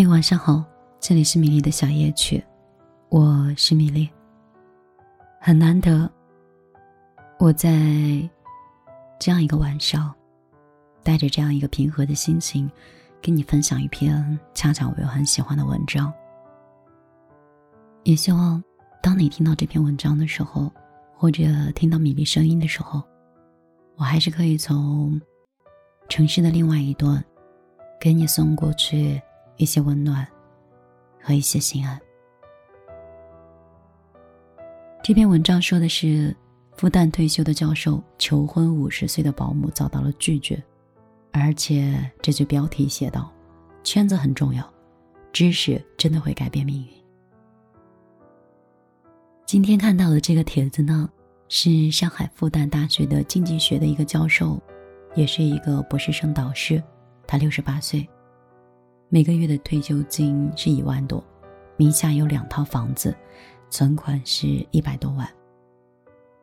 嘿，晚上好，这里是米粒的小夜曲，我是米粒。很难得，我在这样一个晚上，带着这样一个平和的心情，跟你分享一篇恰巧我又很喜欢的文章。也希望当你听到这篇文章的时候，或者听到米粒声音的时候，我还是可以从城市的另外一端，给你送过去。一些温暖和一些心安。这篇文章说的是，复旦退休的教授求婚五十岁的保姆遭到了拒绝，而且这句标题写道：“圈子很重要，知识真的会改变命运。”今天看到的这个帖子呢，是上海复旦大学的经济学的一个教授，也是一个博士生导师，他六十八岁。每个月的退休金是一万多，名下有两套房子，存款是一百多万。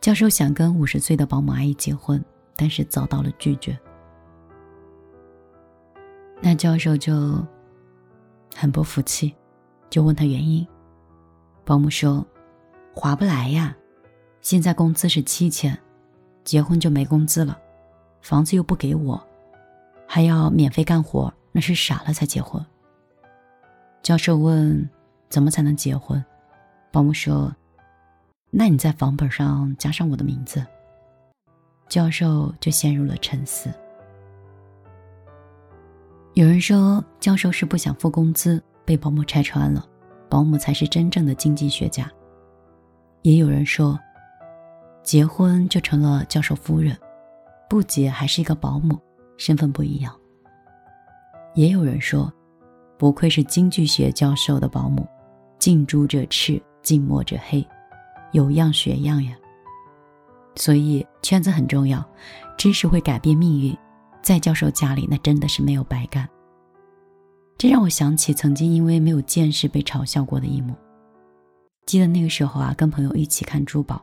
教授想跟五十岁的保姆阿姨结婚，但是遭到了拒绝。那教授就很不服气，就问他原因。保姆说：“划不来呀，现在工资是七千，结婚就没工资了，房子又不给我，还要免费干活。”那是傻了才结婚。教授问：“怎么才能结婚？”保姆说：“那你在房本上加上我的名字。”教授就陷入了沉思。有人说，教授是不想付工资，被保姆拆穿了，保姆才是真正的经济学家。也有人说，结婚就成了教授夫人，不结还是一个保姆，身份不一样。也有人说，不愧是经济学教授的保姆，近朱者赤，近墨者黑，有样学样呀。所以圈子很重要，知识会改变命运，在教授家里那真的是没有白干。这让我想起曾经因为没有见识被嘲笑过的一幕。记得那个时候啊，跟朋友一起看珠宝，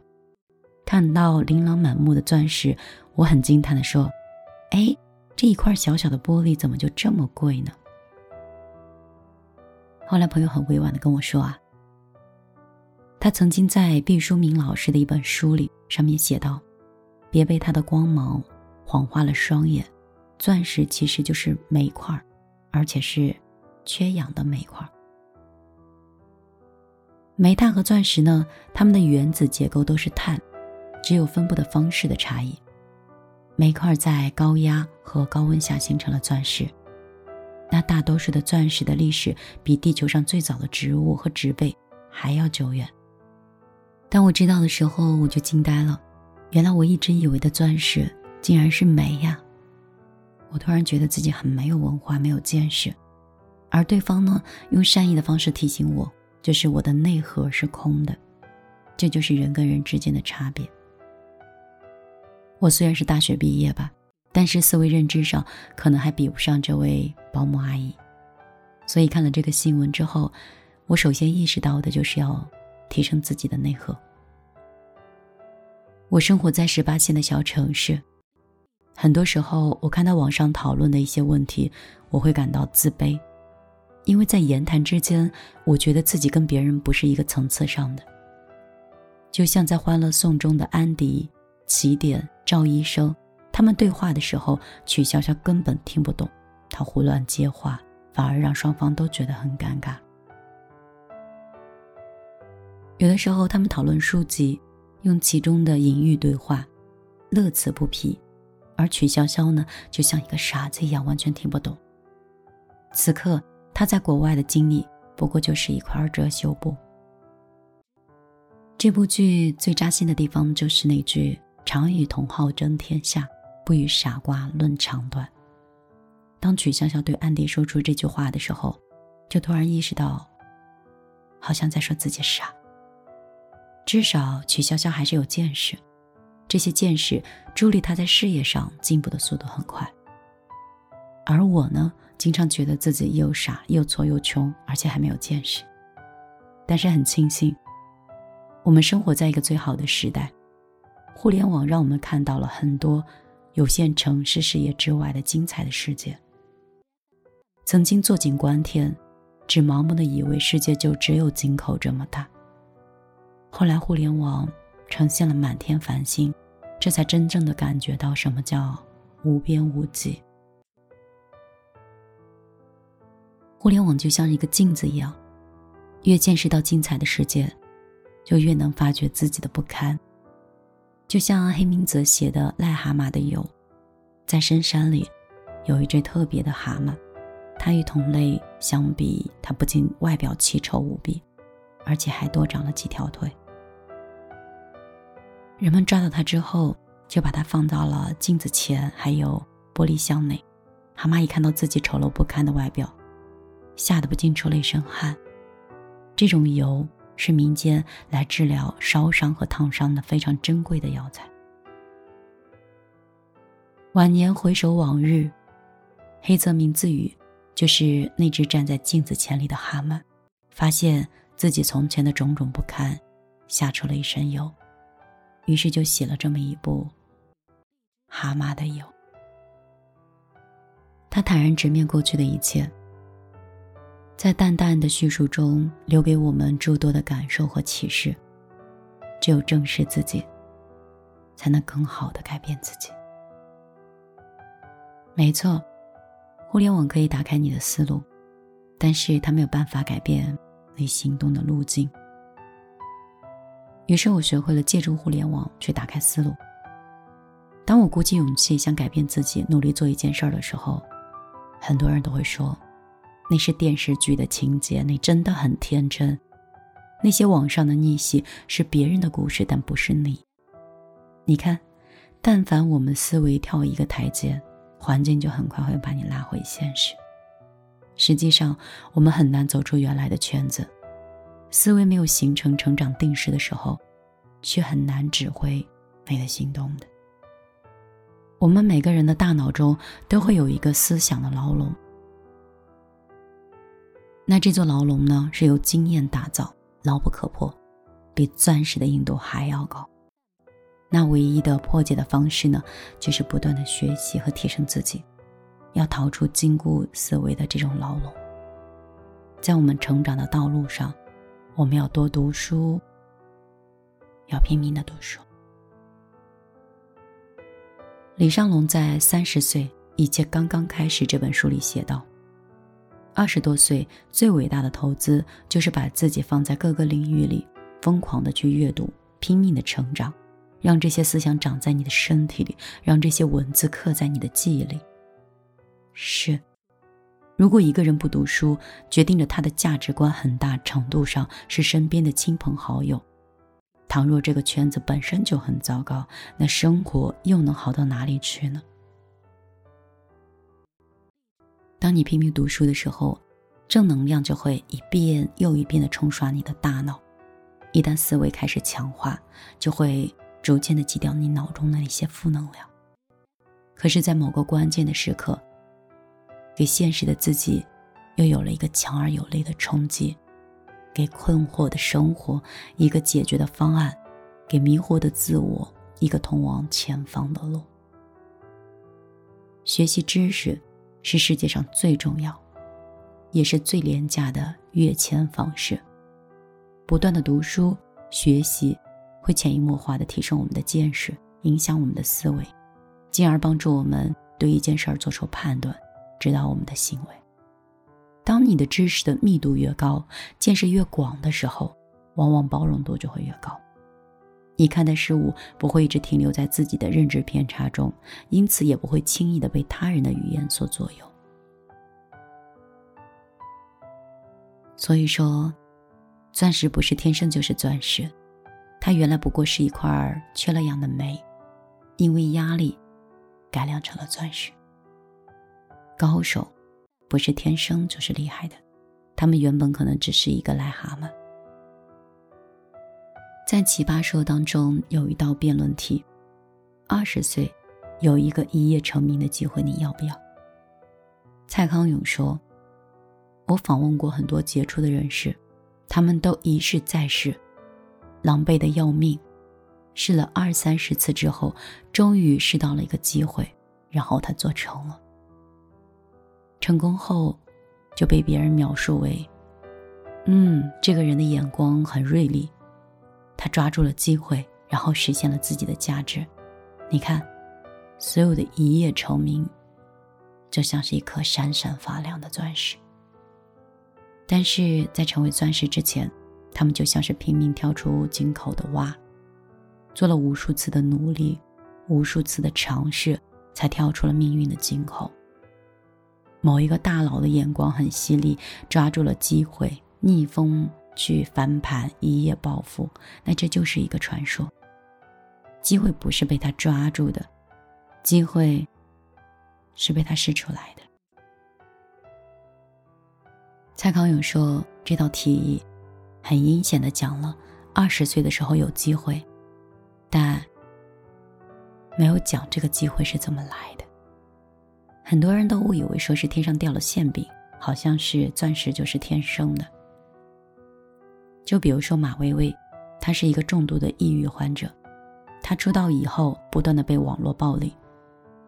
看到琳琅满目的钻石，我很惊叹的说：“哎。”这一块小小的玻璃怎么就这么贵呢？后来朋友很委婉的跟我说啊，他曾经在毕淑敏老师的一本书里上面写道：“别被它的光芒晃花了双眼，钻石其实就是煤块，而且是缺氧的煤块。煤炭和钻石呢，它们的原子结构都是碳，只有分布的方式的差异。”煤块在高压和高温下形成了钻石。那大多数的钻石的历史比地球上最早的植物和植被还要久远。当我知道的时候，我就惊呆了。原来我一直以为的钻石竟然是煤呀！我突然觉得自己很没有文化，没有见识。而对方呢，用善意的方式提醒我，就是我的内核是空的。这就是人跟人之间的差别。我虽然是大学毕业吧，但是思维认知上可能还比不上这位保姆阿姨。所以看了这个新闻之后，我首先意识到的就是要提升自己的内核。我生活在十八线的小城市，很多时候我看到网上讨论的一些问题，我会感到自卑，因为在言谈之间，我觉得自己跟别人不是一个层次上的。就像在《欢乐颂》中的安迪。起点赵医生，他们对话的时候，曲筱绡根本听不懂，他胡乱接话，反而让双方都觉得很尴尬。有的时候，他们讨论书籍，用其中的隐喻对话，乐此不疲，而曲筱绡呢，就像一个傻子一样，完全听不懂。此刻他在国外的经历，不过就是一块遮羞布。这部剧最扎心的地方就是那句。常与同好争天下，不与傻瓜论长短。当曲筱绡对安迪说出这句话的时候，就突然意识到，好像在说自己傻。至少曲筱绡还是有见识，这些见识助力他在事业上进步的速度很快。而我呢，经常觉得自己又傻又挫又穷，而且还没有见识。但是很庆幸，我们生活在一个最好的时代。互联网让我们看到了很多有限城市视野之外的精彩的世界。曾经坐井观天，只盲目的以为世界就只有井口这么大。后来互联网呈现了满天繁星，这才真正的感觉到什么叫无边无际。互联网就像一个镜子一样，越见识到精彩的世界，就越能发觉自己的不堪。就像黑明泽写的《癞蛤蟆的油》，在深山里，有一只特别的蛤蟆，它与同类相比，它不仅外表奇丑无比，而且还多长了几条腿。人们抓到它之后，就把它放到了镜子前，还有玻璃箱内。蛤蟆一看到自己丑陋不堪的外表，吓得不禁出了一身汗。这种油。是民间来治疗烧伤和烫伤的非常珍贵的药材。晚年回首往日，黑泽明自语，就是那只站在镜子前里的蛤蟆，发现自己从前的种种不堪，吓出了一身油，于是就写了这么一部《蛤蟆的油》。他坦然直面过去的一切。在淡淡的叙述中，留给我们诸多的感受和启示。只有正视自己，才能更好的改变自己。没错，互联网可以打开你的思路，但是它没有办法改变你行动的路径。于是我学会了借助互联网去打开思路。当我鼓起勇气想改变自己，努力做一件事儿的时候，很多人都会说。那是电视剧的情节，你真的很天真。那些网上的逆袭是别人的故事，但不是你。你看，但凡我们思维跳一个台阶，环境就很快会把你拉回现实。实际上，我们很难走出原来的圈子。思维没有形成成长定势的时候，却很难指挥你的行动的。我们每个人的大脑中都会有一个思想的牢笼。那这座牢笼呢，是由经验打造，牢不可破，比钻石的硬度还要高。那唯一的破解的方式呢，就是不断的学习和提升自己，要逃出禁锢思维的这种牢笼。在我们成长的道路上，我们要多读书，要拼命的读书。李尚龙在《三十岁，一切刚刚开始》这本书里写道。二十多岁最伟大的投资，就是把自己放在各个领域里，疯狂的去阅读，拼命的成长，让这些思想长在你的身体里，让这些文字刻在你的记忆里。是，如果一个人不读书，决定着他的价值观很大程度上是身边的亲朋好友。倘若这个圈子本身就很糟糕，那生活又能好到哪里去呢？当你拼命读书的时候，正能量就会一遍又一遍的冲刷你的大脑。一旦思维开始强化，就会逐渐的挤掉你脑中的那些负能量。可是，在某个关键的时刻，给现实的自己又有了一个强而有力的冲击，给困惑的生活一个解决的方案，给迷惑的自我一个通往前方的路。学习知识。是世界上最重要，也是最廉价的跃迁方式。不断的读书学习，会潜移默化的提升我们的见识，影响我们的思维，进而帮助我们对一件事儿做出判断，指导我们的行为。当你的知识的密度越高，见识越广的时候，往往包容度就会越高。你看待事物不会一直停留在自己的认知偏差中，因此也不会轻易的被他人的语言所左右。所以说，钻石不是天生就是钻石，它原来不过是一块缺了氧的煤，因为压力改良成了钻石。高手不是天生就是厉害的，他们原本可能只是一个癞蛤蟆。在奇葩说当中有一道辩论题：二十岁有一个一夜成名的机会，你要不要？蔡康永说：“我访问过很多杰出的人士，他们都一试再试，狼狈的要命，试了二三十次之后，终于试到了一个机会，然后他做成了。成功后，就被别人描述为嗯，这个人的眼光很锐利，他抓住了机会，然后实现了自己的价值。你看，所有的一夜成名，就像是一颗闪闪发亮的钻石。但是在成为钻石之前，他们就像是拼命跳出井口的蛙，做了无数次的努力，无数次的尝试，才跳出了命运的井口。某一个大佬的眼光很犀利，抓住了机会，逆风去翻盘，一夜暴富。那这就是一个传说。机会不是被他抓住的，机会是被他试出来的。蔡康永说：“这道题很阴险的讲了，二十岁的时候有机会，但没有讲这个机会是怎么来的。很多人都误以为说是天上掉了馅饼，好像是钻石就是天生的。就比如说马薇薇，她是一个重度的抑郁患者，她出道以后不断的被网络暴力，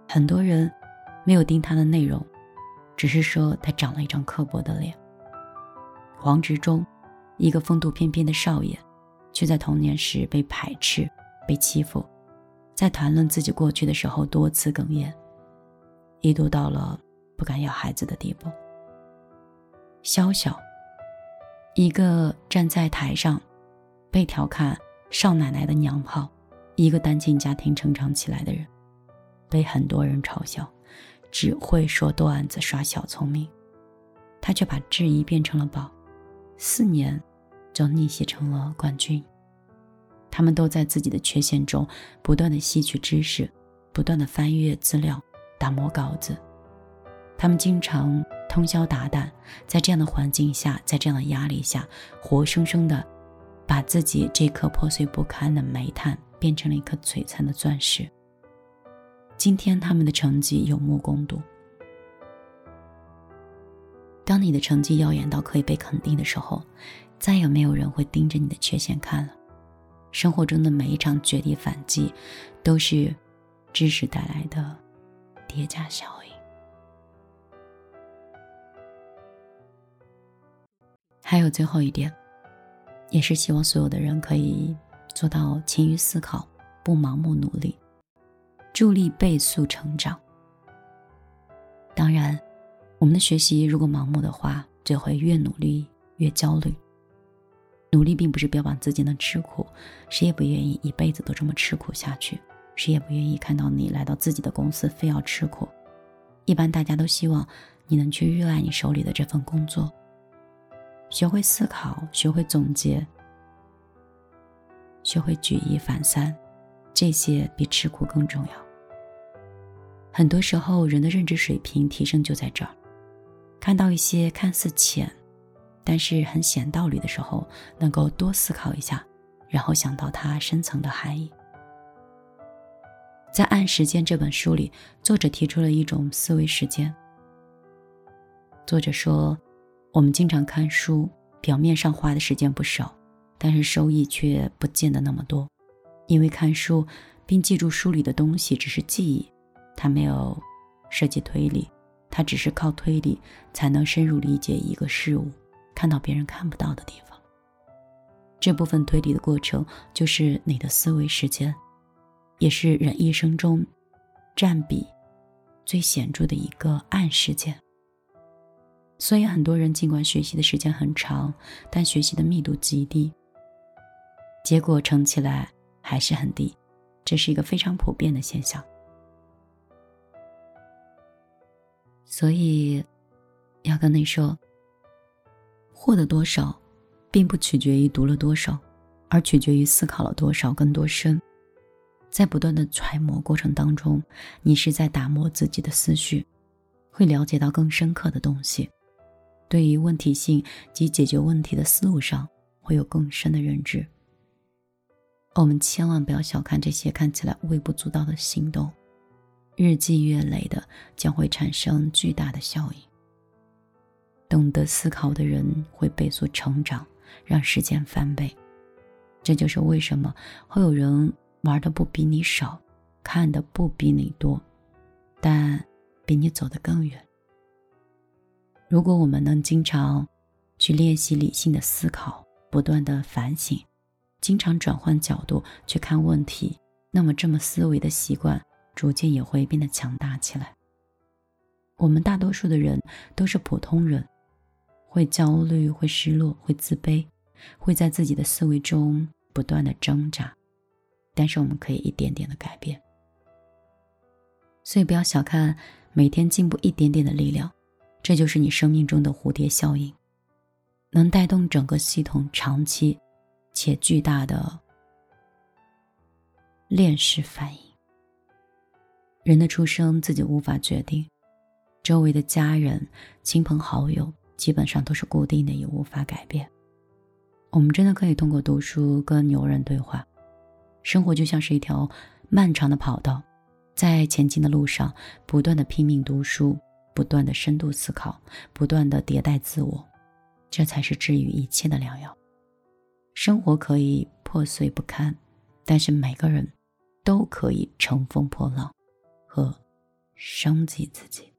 很多人没有盯她的内容，只是说她长了一张刻薄的脸。”黄执中，一个风度翩翩的少爷，却在童年时被排斥、被欺负，在谈论自己过去的时候多次哽咽，一度到了不敢要孩子的地步。萧晓，一个站在台上被调侃“少奶奶”的娘炮，一个单亲家庭成长起来的人，被很多人嘲笑，只会说段子耍小聪明，他却把质疑变成了宝。四年，就逆袭成了冠军。他们都在自己的缺陷中不断的吸取知识，不断的翻阅资料，打磨稿子。他们经常通宵达旦，在这样的环境下，在这样的压力下，活生生的把自己这颗破碎不堪的煤炭变成了一颗璀璨的钻石。今天，他们的成绩有目共睹。当你的成绩耀眼到可以被肯定的时候，再也没有人会盯着你的缺陷看了。生活中的每一场绝地反击，都是知识带来的叠加效应。还有最后一点，也是希望所有的人可以做到勤于思考，不盲目努力，助力倍速成长。当然。我们的学习如果盲目的话，就会越努力越焦虑。努力并不是标榜自己能吃苦，谁也不愿意一辈子都这么吃苦下去，谁也不愿意看到你来到自己的公司非要吃苦。一般大家都希望你能去热爱你手里的这份工作，学会思考，学会总结，学会举一反三，这些比吃苦更重要。很多时候，人的认知水平提升就在这儿。看到一些看似浅，但是很显道理的时候，能够多思考一下，然后想到它深层的含义。在《按时间》这本书里，作者提出了一种思维时间。作者说，我们经常看书，表面上花的时间不少，但是收益却不见得那么多，因为看书并记住书里的东西只是记忆，它没有涉及推理。它只是靠推理才能深入理解一个事物，看到别人看不到的地方。这部分推理的过程就是你的思维时间，也是人一生中占比最显著的一个暗时间。所以很多人尽管学习的时间很长，但学习的密度极低，结果乘起来还是很低，这是一个非常普遍的现象。所以，要跟你说，获得多少，并不取决于读了多少，而取决于思考了多少、更多深。在不断的揣摩过程当中，你是在打磨自己的思绪，会了解到更深刻的东西。对于问题性及解决问题的思路上，会有更深的认知。我们千万不要小看这些看起来微不足道的行动。日积月累的，将会产生巨大的效应。懂得思考的人会倍速成长，让时间翻倍。这就是为什么会有人玩的不比你少，看的不比你多，但比你走得更远。如果我们能经常去练习理性的思考，不断的反省，经常转换角度去看问题，那么这么思维的习惯逐渐也会变得强大起来。我们大多数的人都是普通人，会焦虑，会失落，会自卑，会在自己的思维中不断的挣扎，但是我们可以一点点的改变。所以不要小看每天进步一点点的力量，这就是你生命中的蝴蝶效应，能带动整个系统长期且巨大的链式反应。人的出生自己无法决定，周围的家人、亲朋好友基本上都是固定的，也无法改变。我们真的可以通过读书跟牛人对话，生活就像是一条漫长的跑道。在前进的路上，不断的拼命读书，不断的深度思考，不断的迭代自我，这才是治愈一切的良药。生活可以破碎不堪，但是每个人都可以乘风破浪和升级自己。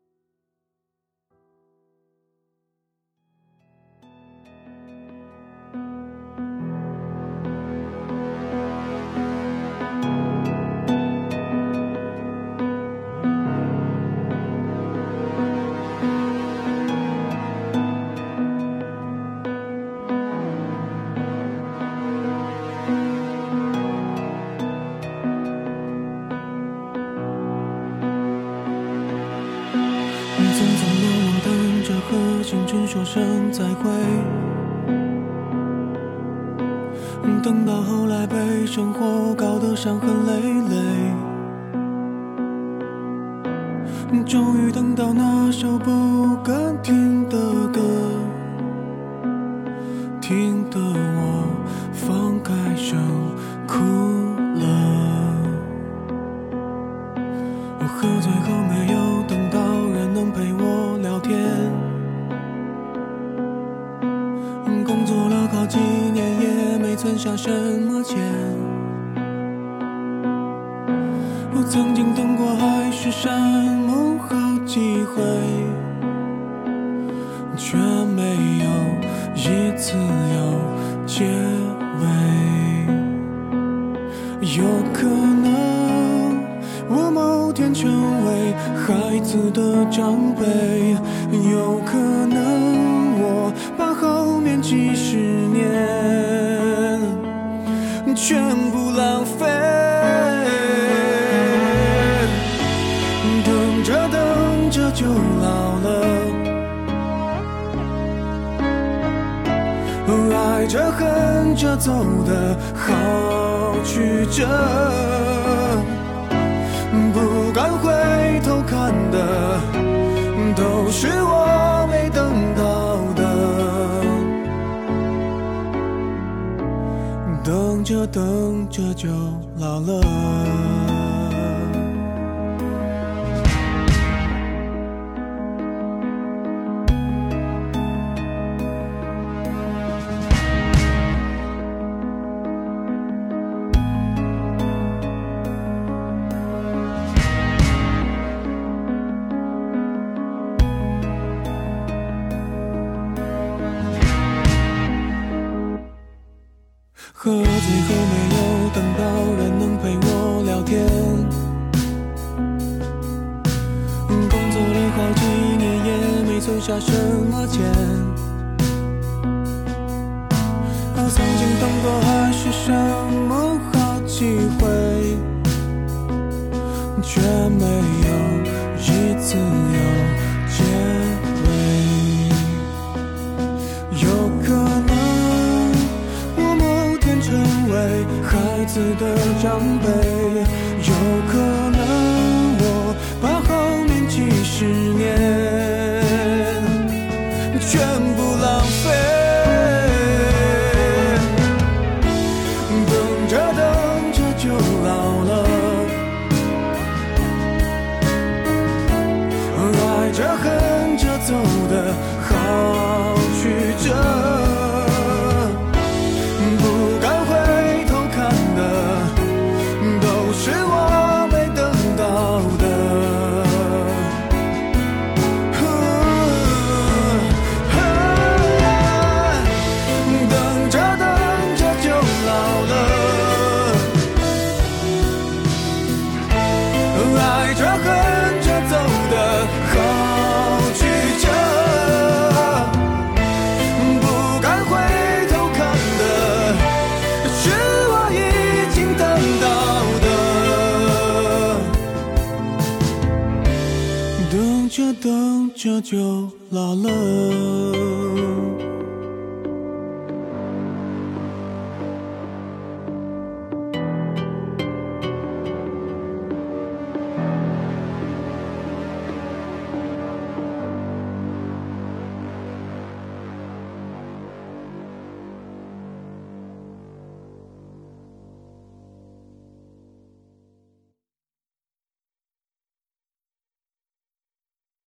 听得我放开声哭了。我喝醉后没有孩子的长辈，有可能我把后面几十年全部浪费，等着等着就老了，爱着恨着走的好曲折，不敢回头看的都是我没等到的，等着等着就老了。么钱。我曾经等过海誓山盟好几回，却没有一次有结尾。有可能我某天。成为孩子的长辈，这就老了。